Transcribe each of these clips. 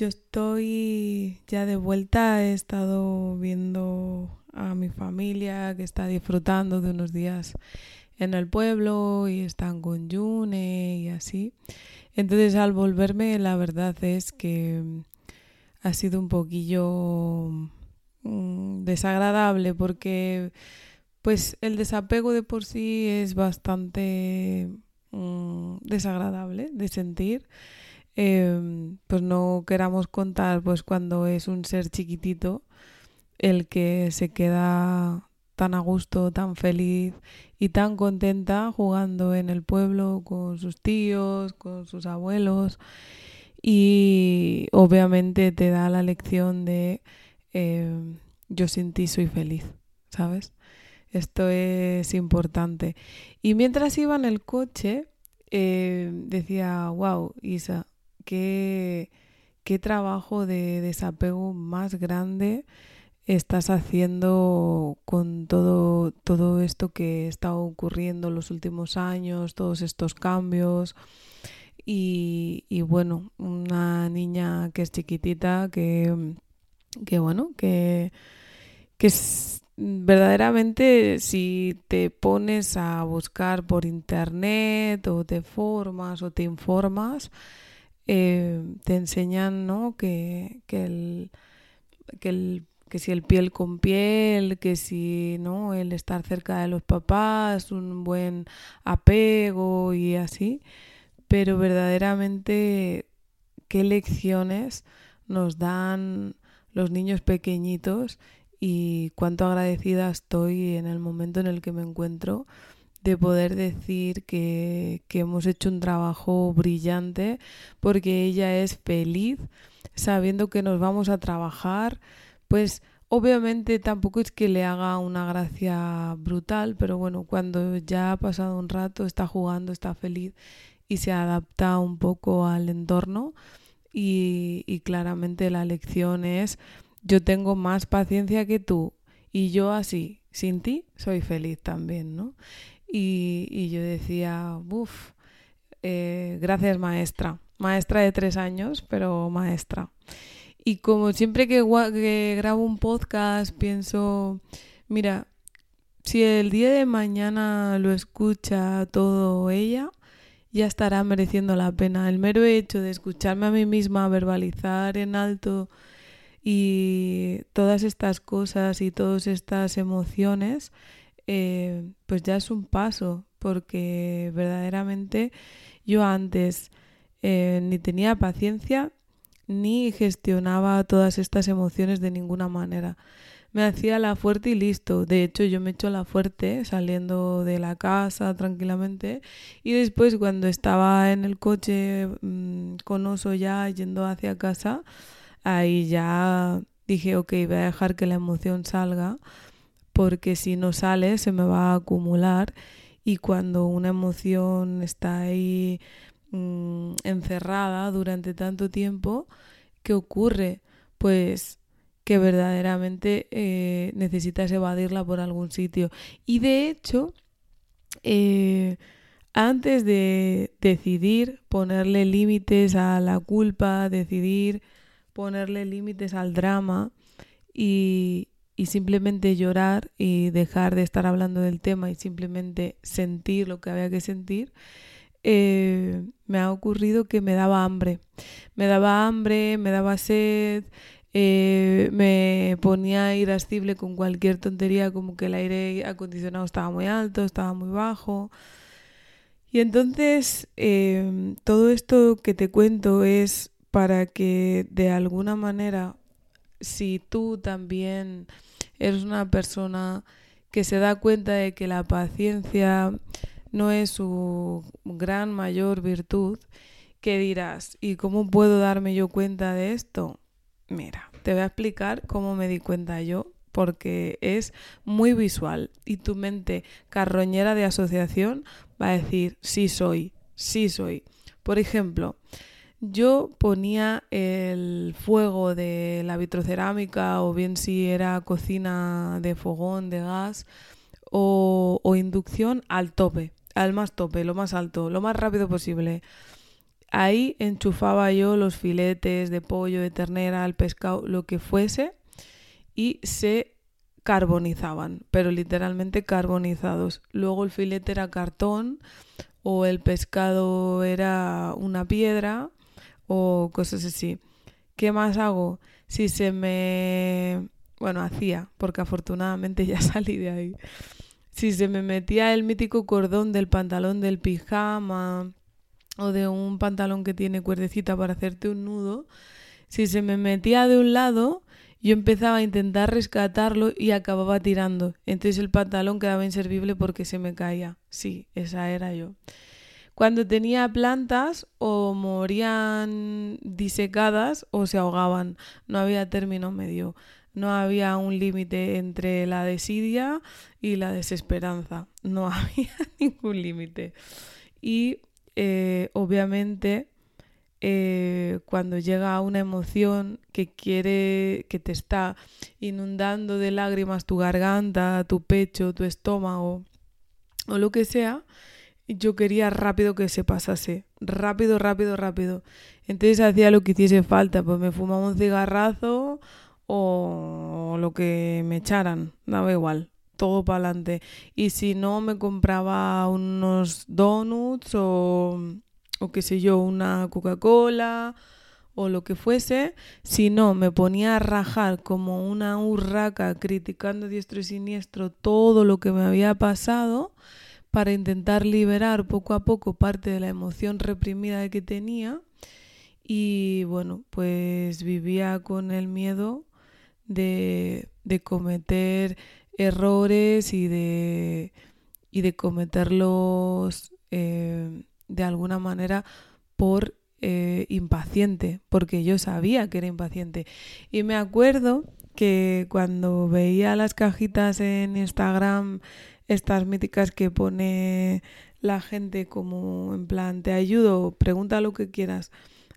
Yo estoy ya de vuelta, he estado viendo a mi familia que está disfrutando de unos días en el pueblo y están con June y así. Entonces al volverme la verdad es que ha sido un poquillo mm, desagradable porque pues el desapego de por sí es bastante mm, desagradable de sentir Em, pues no queramos contar pues cuando es un ser chiquitito el que se queda tan a gusto, tan feliz y tan contenta jugando en el pueblo con sus tíos, con sus abuelos y obviamente te da la lección de em, yo sin ti soy feliz, ¿sabes? Esto es importante. Y mientras iba en el coche, eh, decía, wow, Isa, qué, trabajo de desapego más grande estás haciendo con todo, todo esto que está ocurriendo en los últimos años, todos estos cambios. Y, bueno, una niña que es chiquitita, que, que bueno, que, que es, verdaderamente si te pones a buscar por internet o te formas o te informas, eh, te enseñan ¿no? que, que, el, que, el, que si el piel con piel, que si no el estar cerca de los papás, un buen apego y así, pero verdaderamente qué lecciones nos dan los niños pequeñitos y cuánto agradecida estoy en el momento en el que me encuentro de poder decir que, hemos hecho un trabajo brillante porque ella es feliz sabiendo que nos vamos a trabajar, pues obviamente tampoco es que le haga una gracia brutal, pero bueno, cuando ya ha pasado un rato, está jugando, está feliz y se adapta un poco al entorno y, y claramente la lección es yo tengo más paciencia que tú y yo así, sin ti, soy feliz también, ¿no? Y, yo decía, uff, eh, gracias maestra, maestra de tres años, pero maestra. Y como siempre que, que grabo un podcast pienso, mira, si el día de mañana lo escucha todo ella, ya estará mereciendo la pena. El mero hecho de escucharme a mí misma verbalizar en alto y todas estas cosas y todas estas emociones eh, pues ya es un paso, porque verdaderamente yo antes eh, ni tenía paciencia ni gestionaba todas estas emociones de ninguna manera. Me hacía la fuerte y listo. De hecho, yo me echo la fuerte saliendo de la casa tranquilamente y después cuando estaba en el coche mm, con oso ya yendo hacia casa, ahí ya dije, ok, voy a dejar que la emoción salga porque si no sale se me va a acumular y cuando una emoción está ahí mm, encerrada durante tanto tiempo, ¿qué ocurre? Pues que verdaderamente eh, necesitas evadirla por algún sitio. Y de hecho, eh, antes de decidir ponerle límites a la culpa, decidir ponerle límites al drama y, y simplemente llorar y dejar de estar hablando del tema y simplemente sentir lo que había que sentir, eh, me ha ocurrido que me daba hambre. Me daba hambre, me daba sed, eh, me ponía irascible con cualquier tontería, como que el aire acondicionado estaba muy alto, estaba muy bajo. Y entonces eh, todo esto que te cuento es para que de alguna manera, si tú también eres una persona que se da cuenta de que la paciencia no es su gran mayor virtud, ¿qué dirás? ¿Y cómo puedo darme yo cuenta de esto? Mira, te voy a explicar cómo me di cuenta yo, porque es muy visual y tu mente carroñera de asociación va a decir, sí soy, sí soy. Por ejemplo, yo ponía el fuego de la vitrocerámica o bien si era cocina de fogón, de gas o, inducción al tope, al más tope, lo más alto, lo más rápido posible. Ahí enchufaba yo los filetes de pollo, de ternera, el pescado, lo que fuese, y se carbonizaban, pero literalmente carbonizados. Luego el filete era cartón o el pescado era una piedra o cosas así. ¿Qué más hago? Si se me... Bueno, hacía, porque afortunadamente ya salí de ahí. Si se me metía el mítico cordón del pantalón del pijama o de un pantalón que tiene cuerdecita para hacerte un nudo, si se me metía de un lado, yo empezaba a intentar rescatarlo y acababa tirando. Entonces el pantalón quedaba inservible porque se me caía. Sí, esa era yo. Cuando tenía plantas o morían disecadas o se ahogaban. No había término medio. No había un límite entre la desidia y la desesperanza. No había ningún límite. Y eh, obviamente eh, cuando llega una emoción que quiere, que te está inundando de lágrimas tu garganta, tu pecho, tu estómago o lo que sea, yo quería rápido que se pasase, rápido, rápido, rápido. Entonces hacía lo que hiciese falta, pues me fumaba un cigarrazo o lo que me echaran, daba igual, todo para adelante. Y si no, me compraba unos donuts o, o qué sé yo, una Coca-Cola o lo que fuese. Si no, me ponía a rajar como una urraca criticando diestro y siniestro todo lo que me había pasado para intentar liberar poco a poco parte de la emoción reprimida que tenía. Y bueno, pues vivía con el miedo de, de cometer errores y de, y de cometerlos eh, de alguna manera por eh, impaciente, porque yo sabía que era impaciente. Y me acuerdo que cuando veía las cajitas en Instagram, estas míticas que pone la gente como en plan, te ayudo, pregunta lo que quieras.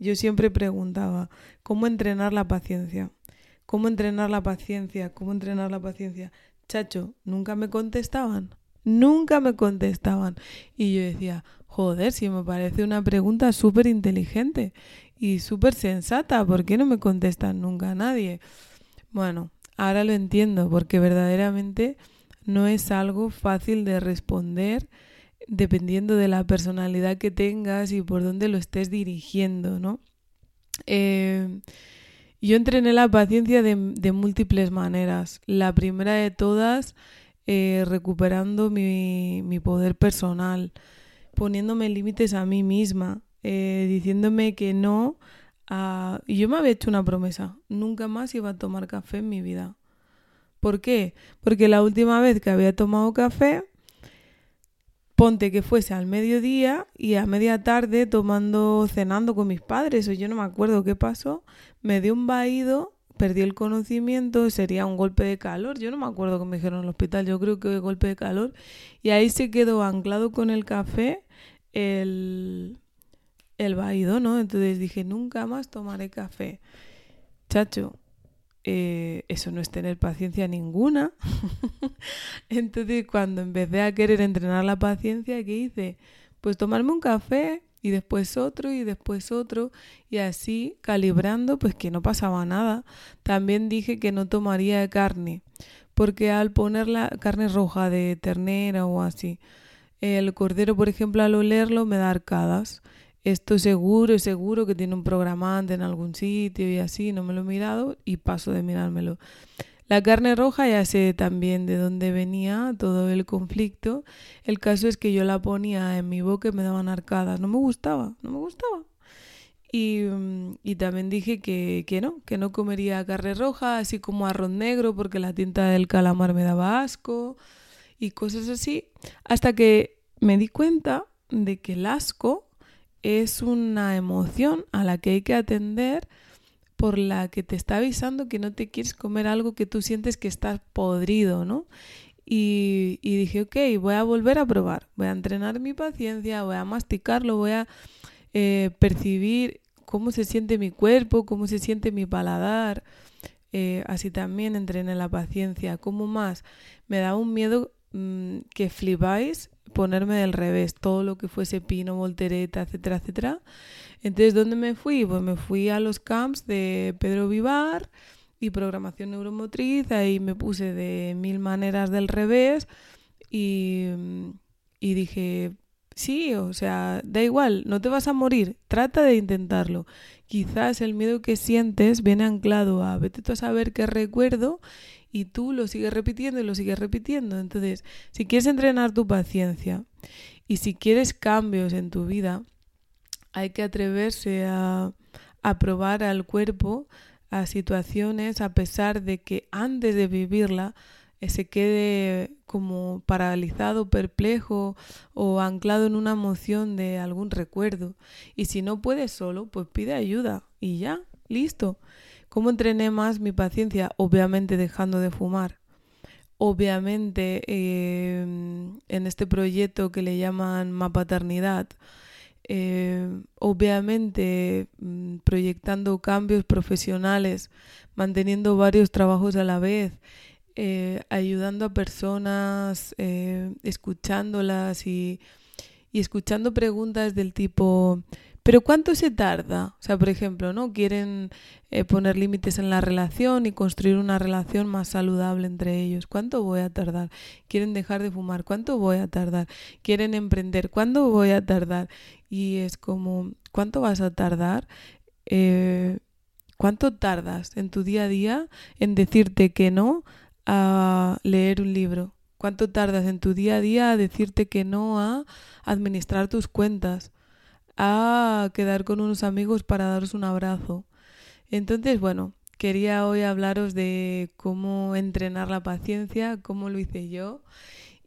Yo siempre preguntaba, ¿cómo entrenar la paciencia? ¿Cómo entrenar la paciencia? ¿Cómo entrenar la paciencia? Chacho, nunca me contestaban. Nunca me contestaban. Y yo decía, joder, si me parece una pregunta súper inteligente y súper sensata, ¿por qué no me contestan nunca nadie? Bueno, ahora lo entiendo, porque verdaderamente no es algo fácil de responder dependiendo de la personalidad que tengas y por dónde lo estés dirigiendo, ¿no? Eh, yo entrené la paciencia de, múltiples maneras. La primera de todas, eh, recuperando mi, poder personal, poniéndome límites a mí misma, eh, diciéndome que no. Yo me había hecho una promesa, nunca más iba a tomar café en mi vida. ¿Por qué? Porque la última vez que había tomado café ponte que fuese al mediodía y a media tarde tomando, cenando con mis padres, o yo no me acuerdo qué pasó, me dio un vaído, perdí el conocimiento, sería un golpe de calor, yo no me acuerdo que me dijeron en el hospital, yo creo que golpe de calor, y ahí se quedó anclado con el café el, el vaído, ¿no? Entonces dije, nunca más tomaré café. Chacho, eh, eso no es tener paciencia ninguna. Entonces, cuando empecé a querer entrenar la paciencia, ¿qué hice? Pues tomarme un café y después otro y después otro y así calibrando, pues que no pasaba nada. También dije que no tomaría carne, porque al poner la carne roja de ternera o así, el cordero, por ejemplo, al olerlo me da arcadas esto seguro, seguro que tiene un programante en algún sitio y así, no me lo he mirado y paso de mirármelo. La carne roja ya sé también de dónde venía todo el conflicto. El caso es que yo la ponía en mi boca y me daban arcadas. No me gustaba, no me gustaba. Y, y también dije que, que, no, que no comería carne roja, así como arroz negro, porque la tinta del calamar me daba asco y cosas así. Hasta que me di cuenta de que el asco es una emoción a la que hay que atender por la que te está avisando que no te quieres comer algo que tú sientes que estás podrido, ¿no? Y, dije, ok, voy a volver a probar, voy a entrenar mi paciencia, voy a masticarlo, voy a eh, percibir cómo se siente mi cuerpo, cómo se siente mi paladar. Eh, así también entrené la paciencia. ¿Cómo más? Me da un miedo mm, que flipáis ponerme del revés, todo lo que fuese pino, voltereta, etcétera, etcétera. Entonces, ¿dónde me fui? Pues me fui a los camps de Pedro Vivar y programación neuromotriz, ahí me puse de mil maneras del revés y, y dije, sí, o sea, da igual, no te vas a morir, trata de intentarlo. Quizás el miedo que sientes viene anclado a vete tú a saber qué recuerdo y tú lo sigues repitiendo y lo sigues repitiendo. Entonces, si quieres entrenar tu paciencia y si quieres cambios en tu vida, hay que atreverse a, probar al cuerpo a situaciones a pesar de que antes de vivirla eh, se quede como paralizado, perplejo o anclado en una emoción de algún recuerdo. Y si no puedes solo, pues pide ayuda y ya, listo. ¿Cómo entrené más mi paciencia? Obviamente dejando de fumar. Obviamente em, en este proyecto que le llaman Mapaternidad, eh, obviamente mm, proyectando cambios profesionales, manteniendo varios trabajos a la vez, eh, ayudando a personas, eh, escuchándolas y, escuchando preguntas del tipo, pero ¿cuánto se tarda? O sea, por ejemplo, ¿no? Quieren poner límites en la relación y construir una relación más saludable entre ellos. ¿Cuánto voy a tardar? Quieren dejar de fumar. ¿Cuánto voy a tardar? Quieren emprender. ¿Cuánto voy a tardar? y es como, ¿cuánto vas a tardar? Eh, ¿Cuánto tardas en tu día a día en decirte que no a leer un libro? ¿Cuánto tardas en tu día a día a decirte que no a administrar tus cuentas? A quedar con unos amigos para daros un abrazo. Entonces, bueno, quería hoy hablaros de cómo entrenar la paciencia, cómo lo hice yo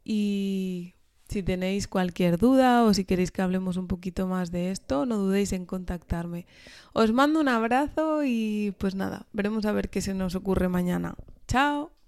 y si tenéis cualquier duda o si queréis que hablemos un poquito más de esto, no dudéis en contactarme. Os mando un abrazo y pues nada, veremos a ver qué se nos ocurre mañana. Chao.